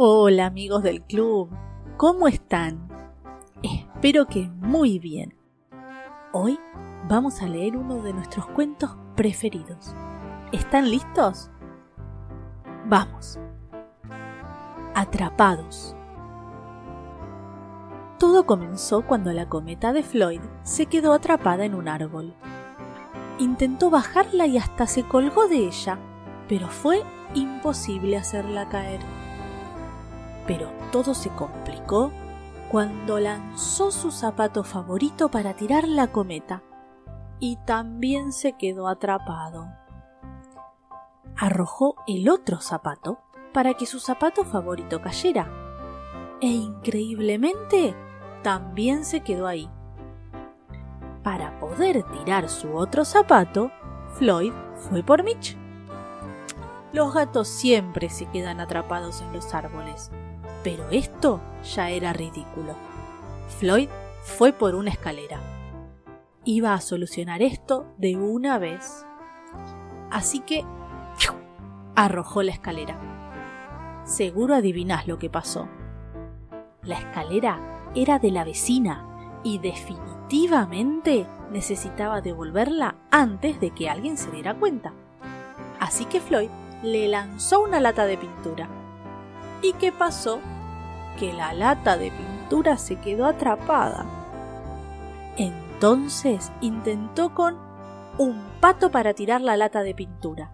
Hola amigos del club, ¿cómo están? Espero que muy bien. Hoy vamos a leer uno de nuestros cuentos preferidos. ¿Están listos? Vamos. Atrapados. Todo comenzó cuando la cometa de Floyd se quedó atrapada en un árbol. Intentó bajarla y hasta se colgó de ella, pero fue imposible hacerla caer. Pero todo se complicó cuando lanzó su zapato favorito para tirar la cometa y también se quedó atrapado. Arrojó el otro zapato para que su zapato favorito cayera e increíblemente también se quedó ahí. Para poder tirar su otro zapato, Floyd fue por Mitch. Los gatos siempre se quedan atrapados en los árboles, pero esto ya era ridículo. Floyd fue por una escalera. Iba a solucionar esto de una vez. Así que arrojó la escalera. Seguro adivinás lo que pasó. La escalera era de la vecina y definitivamente necesitaba devolverla antes de que alguien se diera cuenta. Así que Floyd le lanzó una lata de pintura. ¿Y qué pasó? Que la lata de pintura se quedó atrapada. Entonces intentó con un pato para tirar la lata de pintura,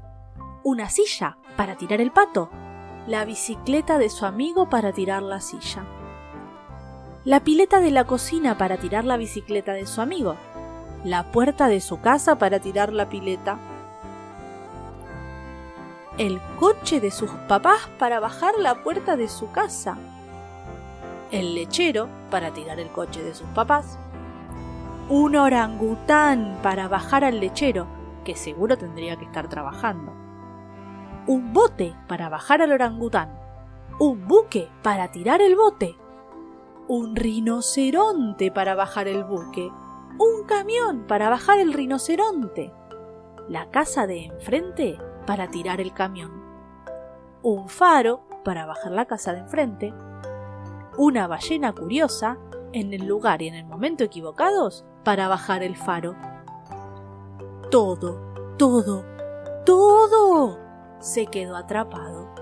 una silla para tirar el pato, la bicicleta de su amigo para tirar la silla, la pileta de la cocina para tirar la bicicleta de su amigo, la puerta de su casa para tirar la pileta, el coche de sus papás para bajar la puerta de su casa, el lechero para tirar el coche de sus papás, un orangután para bajar al lechero, que seguro tendría que estar trabajando, un bote para bajar al orangután, un buque para tirar el bote, un rinoceronte para bajar el buque, un camión para bajar el rinoceronte, la casa de enfrente para tirar el camión, un faro para bajar la casa de enfrente, una ballena curiosa en el lugar y en el momento equivocados para bajar el faro. Todo, todo, todo se quedó atrapado.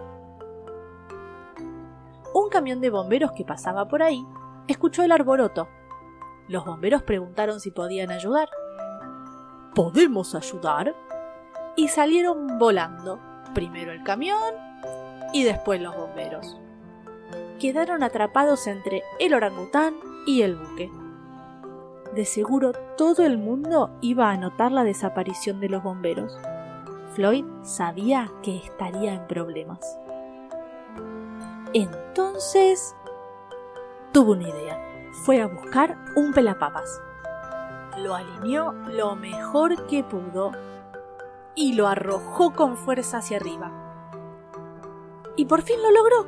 Un camión de bomberos que pasaba por ahí escuchó el arboroto. Los bomberos preguntaron si podían ayudar. ¿Podemos ayudar? Y salieron volando, primero el camión y después los bomberos. Quedaron atrapados entre el orangután y el buque. De seguro todo el mundo iba a notar la desaparición de los bomberos. Floyd sabía que estaría en problemas. Entonces tuvo una idea. Fue a buscar un pelapapas. Lo alineó lo mejor que pudo y lo arrojó con fuerza hacia arriba. Y por fin lo logró.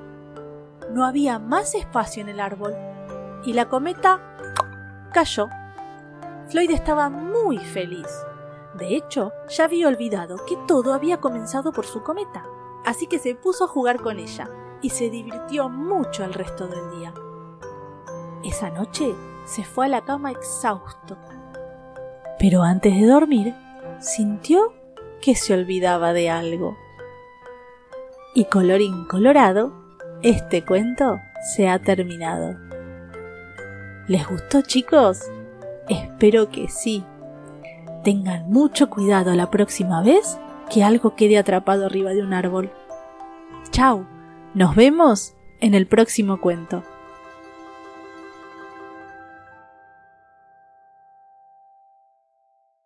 No había más espacio en el árbol y la cometa cayó. Floyd estaba muy feliz. De hecho, ya había olvidado que todo había comenzado por su cometa, así que se puso a jugar con ella y se divirtió mucho el resto del día. Esa noche se fue a la cama exhausto. Pero antes de dormir, sintió que se olvidaba de algo. Y colorín colorado, este cuento se ha terminado. ¿Les gustó chicos? Espero que sí. Tengan mucho cuidado la próxima vez que algo quede atrapado arriba de un árbol. Chao, nos vemos en el próximo cuento.